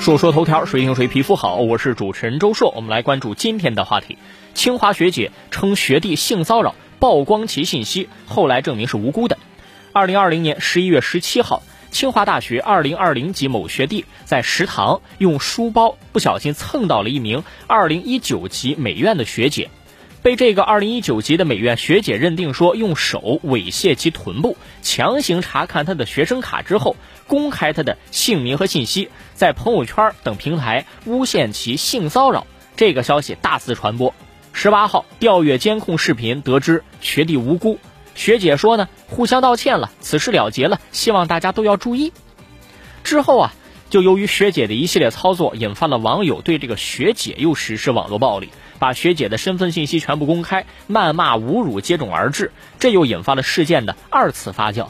说说头条，谁听谁皮肤好。我是主持人周硕，我们来关注今天的话题。清华学姐称学弟性骚扰，曝光其信息，后来证明是无辜的。二零二零年十一月十七号，清华大学二零二零级某学弟在食堂用书包不小心蹭到了一名二零一九级美院的学姐。被这个二零一九级的美院学姐认定说用手猥亵其臀部，强行查看她的学生卡之后，公开她的姓名和信息，在朋友圈等平台诬陷其性骚扰，这个消息大肆传播。十八号调阅监控视频，得知学弟无辜，学姐说呢，互相道歉了，此事了结了，希望大家都要注意。之后啊。就由于学姐的一系列操作，引发了网友对这个学姐又实施网络暴力，把学姐的身份信息全部公开，谩骂侮辱接踵而至，这又引发了事件的二次发酵。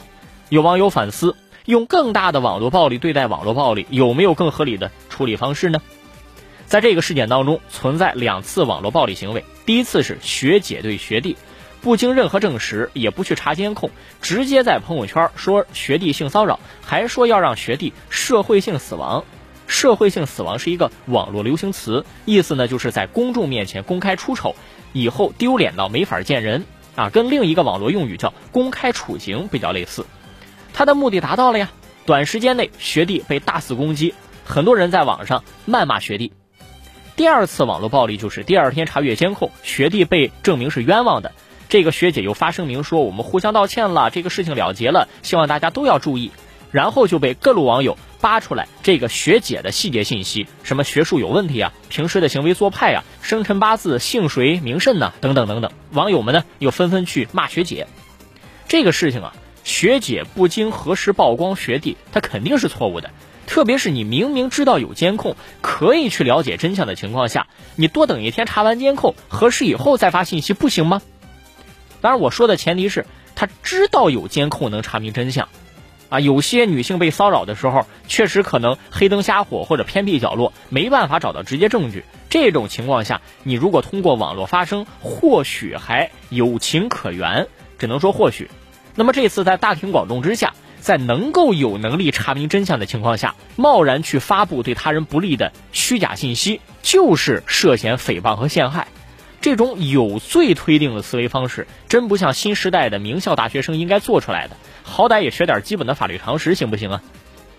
有网友反思，用更大的网络暴力对待网络暴力，有没有更合理的处理方式呢？在这个事件当中，存在两次网络暴力行为，第一次是学姐对学弟。不经任何证实，也不去查监控，直接在朋友圈说学弟性骚扰，还说要让学弟社会性死亡。社会性死亡是一个网络流行词，意思呢就是在公众面前公开出丑，以后丢脸到没法见人啊，跟另一个网络用语叫公开处刑比较类似。他的目的达到了呀，短时间内学弟被大肆攻击，很多人在网上谩骂学弟。第二次网络暴力就是第二天查阅监控，学弟被证明是冤枉的。这个学姐又发声明说：“我们互相道歉了，这个事情了结了，希望大家都要注意。”然后就被各路网友扒出来这个学姐的细节信息，什么学术有问题啊，平时的行为做派啊，生辰八字姓谁名甚呐，等等等等。网友们呢又纷纷去骂学姐。这个事情啊，学姐不经核实曝光学弟，她肯定是错误的。特别是你明明知道有监控，可以去了解真相的情况下，你多等一天查完监控核实以后再发信息，不行吗？当然，我说的前提是他知道有监控能查明真相，啊，有些女性被骚扰的时候，确实可能黑灯瞎火或者偏僻角落，没办法找到直接证据。这种情况下，你如果通过网络发声，或许还有情可原，只能说或许。那么这次在大庭广众之下，在能够有能力查明真相的情况下，贸然去发布对他人不利的虚假信息，就是涉嫌诽谤和陷害。这种有罪推定的思维方式，真不像新时代的名校大学生应该做出来的。好歹也学点基本的法律常识，行不行啊？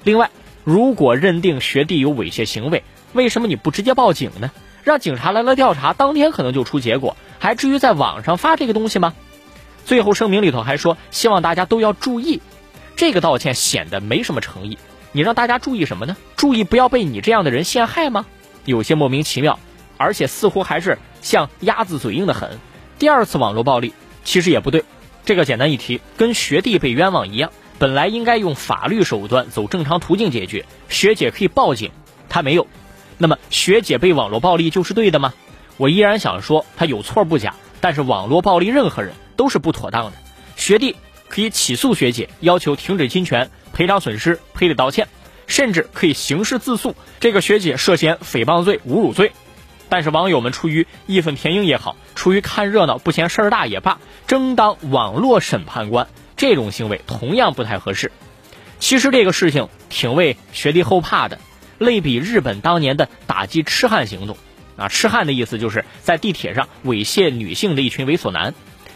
另外，如果认定学弟有猥亵行为，为什么你不直接报警呢？让警察来了调查，当天可能就出结果，还至于在网上发这个东西吗？最后声明里头还说，希望大家都要注意。这个道歉显得没什么诚意。你让大家注意什么呢？注意不要被你这样的人陷害吗？有些莫名其妙。而且似乎还是像鸭子嘴硬的很。第二次网络暴力其实也不对，这个简单一提，跟学弟被冤枉一样，本来应该用法律手段走正常途径解决。学姐可以报警，他没有。那么学姐被网络暴力就是对的吗？我依然想说他有错不假，但是网络暴力任何人都是不妥当的。学弟可以起诉学姐，要求停止侵权、赔偿损失、赔礼道歉，甚至可以刑事自诉。这个学姐涉嫌诽谤罪、侮辱罪。但是网友们出于义愤填膺也好，出于看热闹不嫌事儿大也罢，争当网络审判官，这种行为同样不太合适。其实这个事情挺为学弟后怕的，类比日本当年的打击痴汉行动啊，痴汉的意思就是在地铁上猥亵女性的一群猥琐男。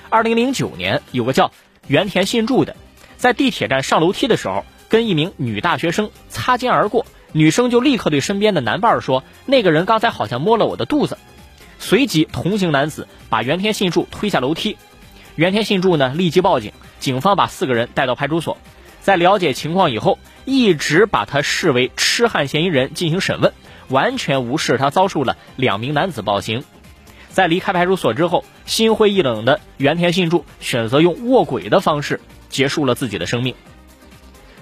二零零九年，有个叫原田信助的，在地铁站上楼梯的时候，跟一名女大学生擦肩而过。女生就立刻对身边的男伴说：“那个人刚才好像摸了我的肚子。”随即，同行男子把原田信助推下楼梯。原田信助呢，立即报警。警方把四个人带到派出所，在了解情况以后，一直把他视为痴汉嫌疑人进行审问，完全无视他遭受了两名男子暴行。在离开派出所之后，心灰意冷的原田信助选择用卧轨的方式结束了自己的生命。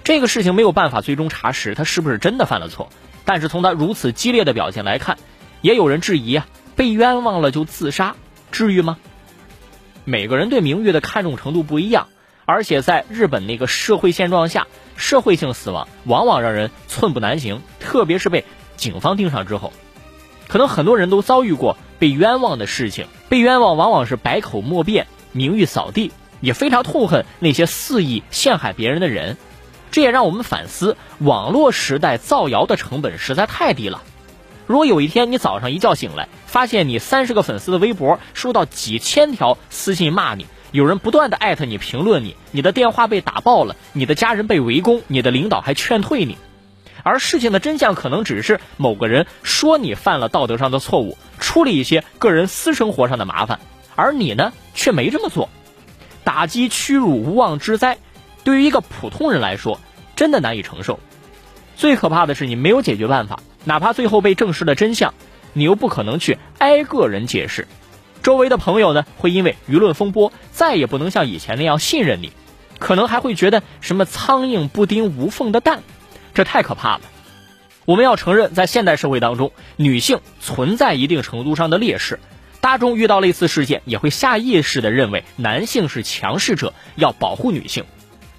这个事情没有办法最终查实他是不是真的犯了错，但是从他如此激烈的表现来看，也有人质疑啊，被冤枉了就自杀，至于吗？每个人对名誉的看重程度不一样，而且在日本那个社会现状下，社会性死亡往往让人寸步难行，特别是被警方盯上之后，可能很多人都遭遇过被冤枉的事情，被冤枉往往是百口莫辩，名誉扫地，也非常痛恨那些肆意陷害别人的人。这也让我们反思，网络时代造谣的成本实在太低了。如果有一天你早上一觉醒来，发现你三十个粉丝的微博收到几千条私信骂你，有人不断的艾特你、评论你，你的电话被打爆了，你的家人被围攻，你的领导还劝退你，而事情的真相可能只是某个人说你犯了道德上的错误，出了一些个人私生活上的麻烦，而你呢却没这么做，打击屈辱无妄之灾，对于一个普通人来说，真的难以承受。最可怕的是你没有解决办法。哪怕最后被证实了真相，你又不可能去挨个人解释，周围的朋友呢会因为舆论风波再也不能像以前那样信任你，可能还会觉得什么苍蝇不叮无缝的蛋，这太可怕了。我们要承认，在现代社会当中，女性存在一定程度上的劣势，大众遇到类似事件也会下意识的认为男性是强势者，要保护女性，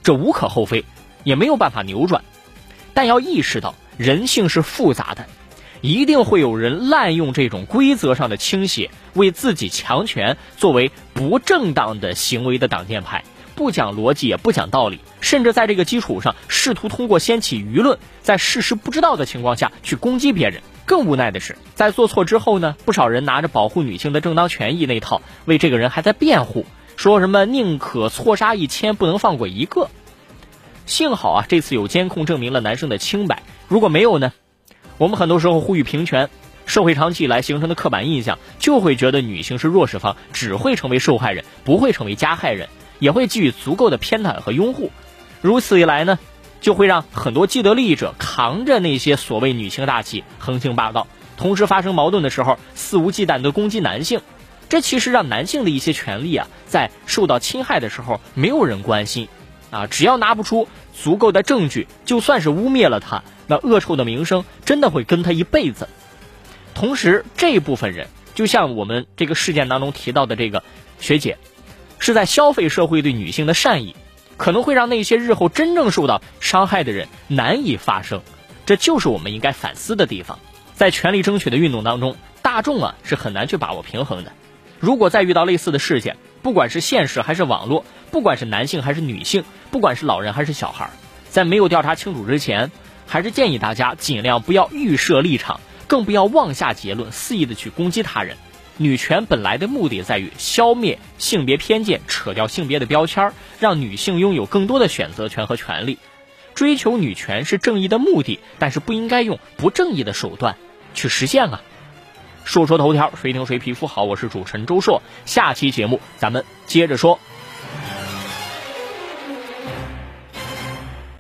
这无可厚非，也没有办法扭转，但要意识到。人性是复杂的，一定会有人滥用这种规则上的倾斜，为自己强权作为不正当的行为的挡箭牌，不讲逻辑也不讲道理，甚至在这个基础上试图通过掀起舆论，在事实不知道的情况下去攻击别人。更无奈的是，在做错之后呢，不少人拿着保护女性的正当权益那套，为这个人还在辩护，说什么宁可错杀一千，不能放过一个。幸好啊，这次有监控证明了男生的清白。如果没有呢？我们很多时候呼吁平权，社会长期以来形成的刻板印象就会觉得女性是弱势方，只会成为受害人，不会成为加害人，也会给予足够的偏袒和拥护。如此一来呢，就会让很多既得利益者扛着那些所谓女性大旗横行霸道，同时发生矛盾的时候肆无忌惮地攻击男性。这其实让男性的一些权利啊，在受到侵害的时候没有人关心。啊，只要拿不出足够的证据，就算是污蔑了他，那恶臭的名声真的会跟他一辈子。同时，这一部分人就像我们这个事件当中提到的这个学姐，是在消费社会对女性的善意，可能会让那些日后真正受到伤害的人难以发声。这就是我们应该反思的地方。在权力争取的运动当中，大众啊是很难去把握平衡的。如果再遇到类似的事件，不管是现实还是网络，不管是男性还是女性，不管是老人还是小孩，在没有调查清楚之前，还是建议大家尽量不要预设立场，更不要妄下结论，肆意的去攻击他人。女权本来的目的在于消灭性别偏见，扯掉性别的标签，让女性拥有更多的选择权和权利。追求女权是正义的目的，但是不应该用不正义的手段去实现啊。说说头条，谁听谁皮肤好？我是主持人周硕，下期节目咱们接着说。